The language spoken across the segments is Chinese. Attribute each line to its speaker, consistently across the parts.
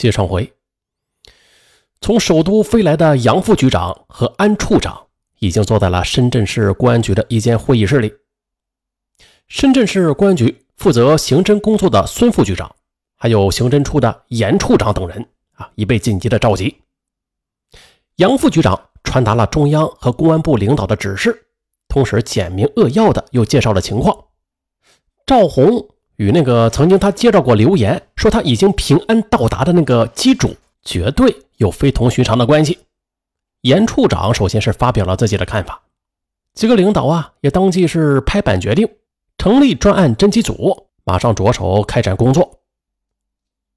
Speaker 1: 接上回，从首都飞来的杨副局长和安处长已经坐在了深圳市公安局的一间会议室里。深圳市公安局负责刑侦工作的孙副局长，还有刑侦处的严处长等人啊，已被紧急的召集。杨副局长传达了中央和公安部领导的指示，同时简明扼要的又介绍了情况。赵红与那个曾经他接到过留言说他已经平安到达的那个机主，绝对有非同寻常的关系。严处长首先是发表了自己的看法，几个领导啊也当即是拍板决定成立专案侦缉组，马上着手开展工作。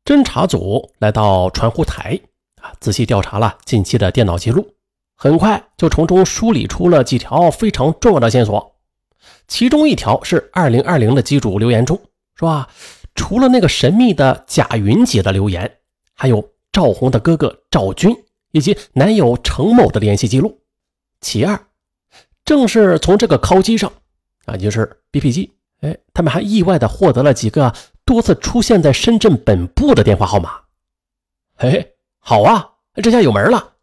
Speaker 1: 侦查组来到传呼台啊，仔细调查了近期的电脑记录，很快就从中梳理出了几条非常重要的线索。其中一条是二零二零的机主留言中说啊，除了那个神秘的贾云姐的留言，还有赵红的哥哥赵军以及男友程某的联系记录。其二，正是从这个敲机上啊，就是 BP 机，哎，他们还意外的获得了几个多次出现在深圳本部的电话号码。嘿，好啊，这下有门了。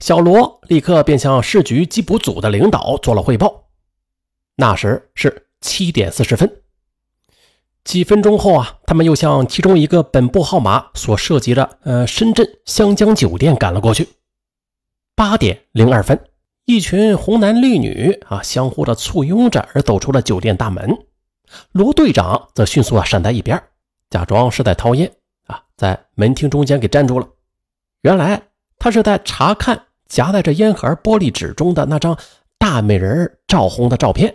Speaker 1: 小罗立刻便向市局缉捕组的领导做了汇报。那时是七点四十分，几分钟后啊，他们又向其中一个本部号码所涉及的呃深圳湘江酒店赶了过去。八点零二分，一群红男绿女啊相互的簇拥着而走出了酒店大门。罗队长则迅速啊闪在一边，假装是在掏烟啊，在门厅中间给站住了。原来他是在查看夹在这烟盒玻璃纸中的那张大美人赵红的照片。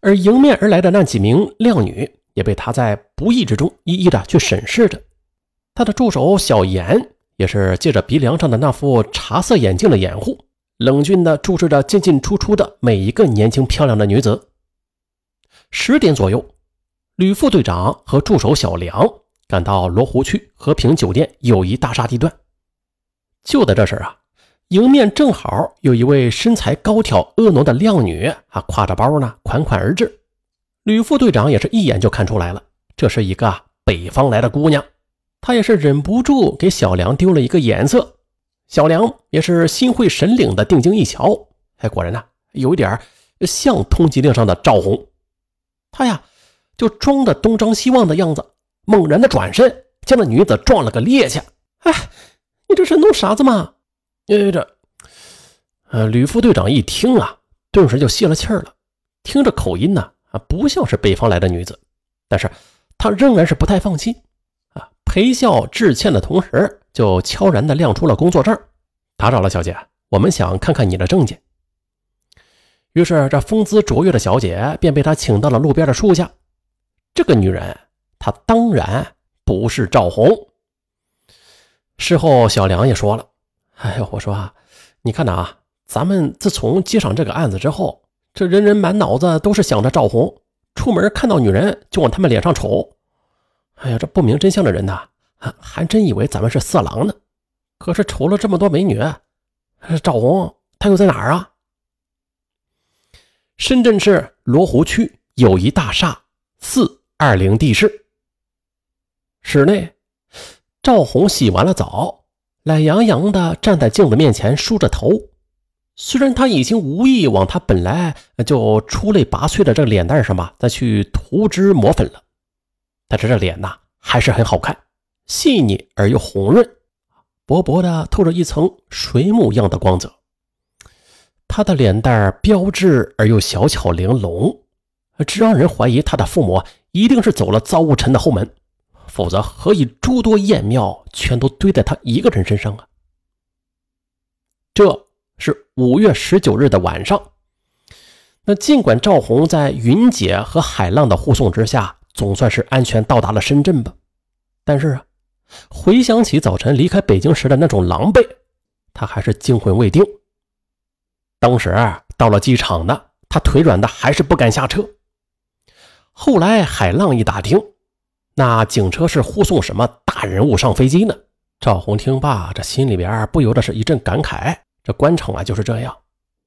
Speaker 1: 而迎面而来的那几名靓女也被他在不意之中一一的去审视着。他的助手小严也是借着鼻梁上的那副茶色眼镜的掩护，冷峻的注视着进进出出的每一个年轻漂亮的女子。十点左右，吕副队长和助手小梁赶到罗湖区和平酒店友谊大厦地段。就在这时啊。迎面正好有一位身材高挑、婀娜的靓女啊，挎着包呢，款款而至。吕副队长也是一眼就看出来了，这是一个北方来的姑娘。他也是忍不住给小梁丢了一个眼色。小梁也是心会神领的，定睛一瞧，哎，果然呢，有一点像通缉令上的赵红。他呀，就装的东张西望的样子，猛然的转身，将那女子撞了个趔趄。哎，你这是弄啥子嘛？哎，这，呃，吕副队长一听啊，顿时就泄了气儿了。听着口音呢，啊不像是北方来的女子，但是他仍然是不太放心啊。陪笑致歉的同时，就悄然的亮出了工作证。打扰了，小姐，我们想看看你的证件。于是，这风姿卓越的小姐便被他请到了路边的树下。这个女人，她当然不是赵红。事后，小梁也说了。哎呦，我说啊，你看呐啊，咱们自从接上这个案子之后，这人人满脑子都是想着赵红，出门看到女人就往他们脸上瞅。哎呀，这不明真相的人呐，还真以为咱们是色狼呢。可是瞅了这么多美女，赵红她又在哪儿啊？深圳市罗湖区友谊大厦四二零地室室内，赵红洗完了澡。懒洋洋地站在镜子面前，梳着头。虽然他已经无意往他本来就出类拔萃的这个脸蛋上吧再去涂脂抹粉了，但是这脸呐还是很好看，细腻而又红润，薄薄的透着一层水母样的光泽。他的脸蛋标致而又小巧玲珑，这让人怀疑他的父母一定是走了造物臣的后门。否则，何以诸多艳妙全都堆在他一个人身上啊？这五月十九日的晚上。那尽管赵红在云姐和海浪的护送之下，总算是安全到达了深圳吧，但是啊，回想起早晨离开北京时的那种狼狈，他还是惊魂未定。当时到了机场呢，他腿软的还是不敢下车。后来海浪一打听。那警车是护送什么大人物上飞机呢？赵红听罢，这心里边不由得是一阵感慨：这官场啊就是这样，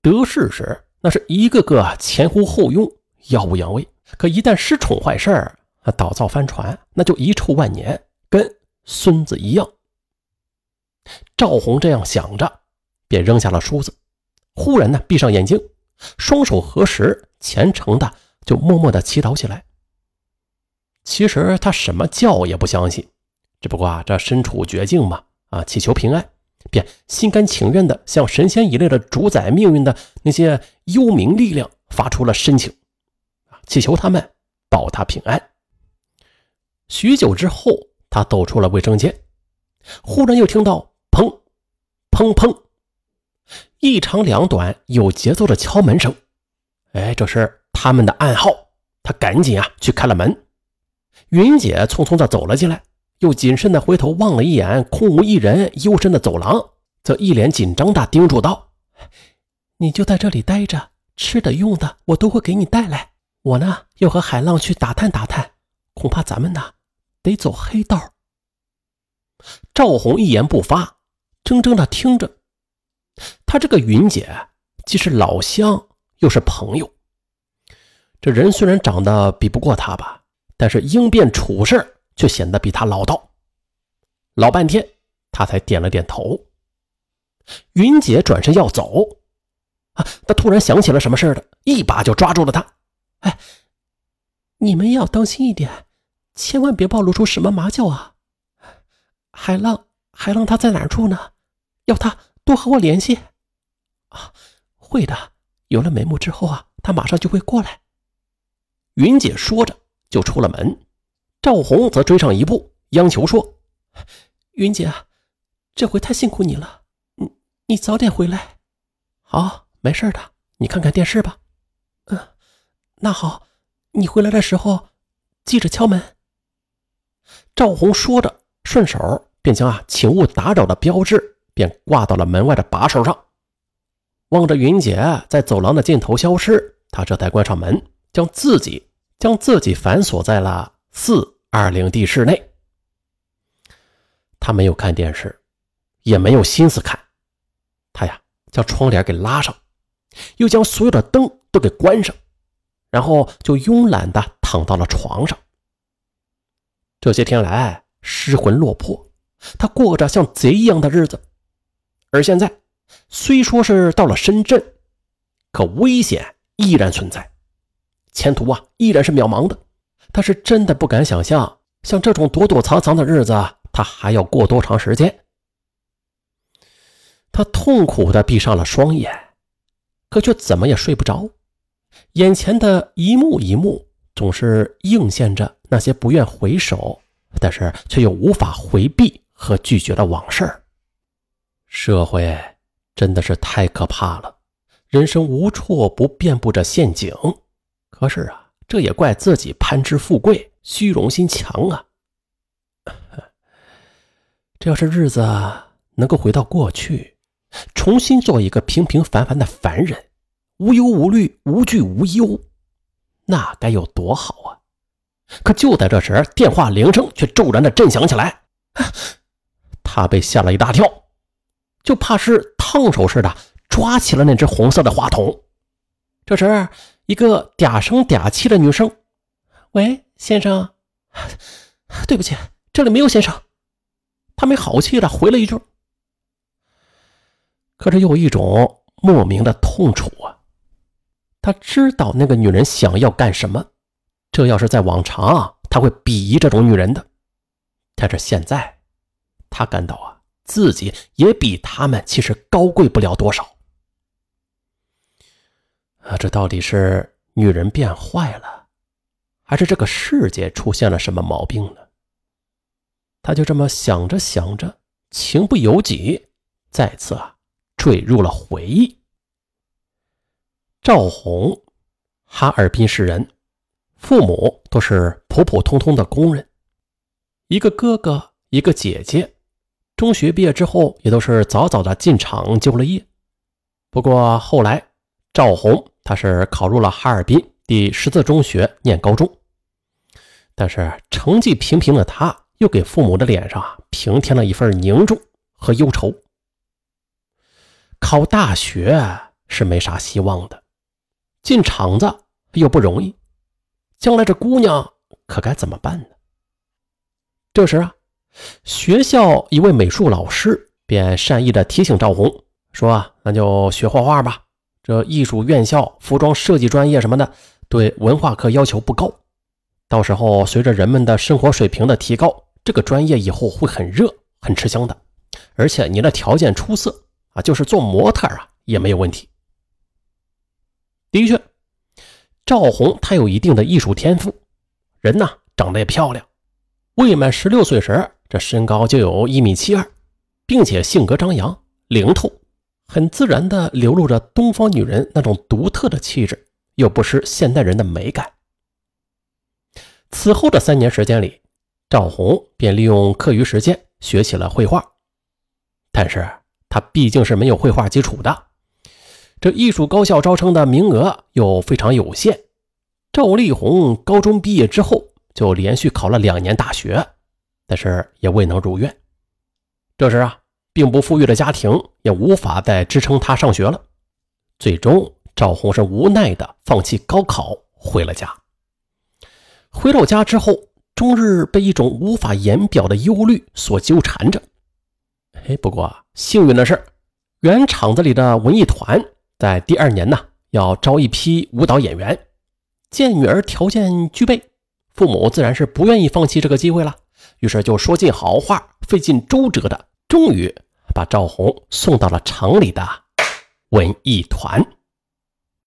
Speaker 1: 得势时那是一个个前呼后拥，耀武扬威；可一旦失宠坏事儿，倒灶翻船，那就遗臭万年，跟孙子一样。赵红这样想着，便扔下了梳子，忽然呢闭上眼睛，双手合十，虔诚的就默默的祈祷起来。其实他什么教也不相信，只不过啊这身处绝境嘛，啊祈求平安，便心甘情愿的向神仙一类的主宰命运的那些幽冥力量发出了申请，啊祈求他们保他平安。许久之后，他走出了卫生间，忽然又听到砰、砰、砰，一长两短、有节奏的敲门声。哎，这是他们的暗号。他赶紧啊去开了门。云姐匆匆的走了进来，又谨慎的回头望了一眼空无一人、幽深的走廊，则一脸紧张的叮嘱道：“你就在这里待着，吃的用的我都会给你带来。我呢，要和海浪去打探打探，恐怕咱们呢。”得走黑道。赵红一言不发，怔怔的听着。他这个云姐既是老乡，又是朋友。这人虽然长得比不过他吧，但是应变处事却显得比他老道。老半天，他才点了点头。云姐转身要走，啊，他突然想起了什么似的，一把就抓住了他。哎，你们要当心一点。千万别暴露出什么麻将啊！海浪，海浪他在哪儿住呢？要他多和我联系啊！会的，有了眉目之后啊，他马上就会过来。云姐说着就出了门，赵红则追上一步，央求说：“云姐，这回太辛苦你了，你你早点回来。好，没事的，你看看电视吧。嗯，那好，你回来的时候记着敲门。”赵红说着，顺手便将啊“请勿打扰”的标志便挂到了门外的把手上。望着云姐在走廊的尽头消失，他这才关上门，将自己将自己反锁在了四二零地室内。他没有看电视，也没有心思看。他呀，将窗帘给拉上，又将所有的灯都给关上，然后就慵懒的躺到了床上。这些天来失魂落魄，他过着像贼一样的日子。而现在，虽说是到了深圳，可危险依然存在，前途啊依然是渺茫的。他是真的不敢想象，像这种躲躲藏藏的日子，他还要过多长时间。他痛苦地闭上了双眼，可却怎么也睡不着。眼前的一幕一幕。总是映现着那些不愿回首，但是却又无法回避和拒绝的往事。社会真的是太可怕了，人生无处不遍布着陷阱。可是啊，这也怪自己攀枝富贵、虚荣心强啊！这要是日子能够回到过去，重新做一个平平凡凡的凡人，无忧无虑、无惧无忧。那该有多好啊！可就在这时，电话铃声却骤然的震响起来，他被吓了一大跳，就怕是烫手似的抓起了那只红色的话筒。这时，一个嗲声嗲气的女声：“喂，先生，对不起，这里没有先生。”他没好气的回了一句，可是有一种莫名的痛楚啊。他知道那个女人想要干什么，这要是在往常，啊他会鄙夷这种女人的。但是现在，他感到啊，自己也比他们其实高贵不了多少。啊，这到底是女人变坏了，还是这个世界出现了什么毛病呢？他就这么想着想着，情不由己，再次啊坠入了回忆。赵红，哈尔滨市人，父母都是普普通通的工人，一个哥哥，一个姐姐。中学毕业之后，也都是早早的进厂就了业。不过后来，赵红他是考入了哈尔滨第十四中学念高中，但是成绩平平的他，又给父母的脸上平添了一份凝重和忧愁。考大学是没啥希望的。进厂子又不容易，将来这姑娘可该怎么办呢？这时啊，学校一位美术老师便善意的提醒赵红说：“，那就学画画吧。这艺术院校、服装设计专业什么的，对文化课要求不高。到时候随着人们的生活水平的提高，这个专业以后会很热、很吃香的。而且你的条件出色啊，就是做模特啊也没有问题。”的确，赵红她有一定的艺术天赋，人呢长得也漂亮。未满十六岁时，这身高就有一米七二，并且性格张扬、灵透，很自然地流露着东方女人那种独特的气质，又不失现代人的美感。此后的三年时间里，赵红便利用课余时间学起了绘画，但是她毕竟是没有绘画基础的，这艺术高校招生的名额又非常有限。赵丽红高中毕业之后。就连续考了两年大学，但是也未能入院。这时啊，并不富裕的家庭也无法再支撑他上学了。最终，赵红是无奈的放弃高考，回了家。回到家之后，终日被一种无法言表的忧虑所纠缠着。哎，不过幸运的是，原厂子里的文艺团在第二年呢要招一批舞蹈演员，见女儿条件具备。父母自然是不愿意放弃这个机会了，于是就说尽好话，费尽周折的，终于把赵红送到了城里的文艺团。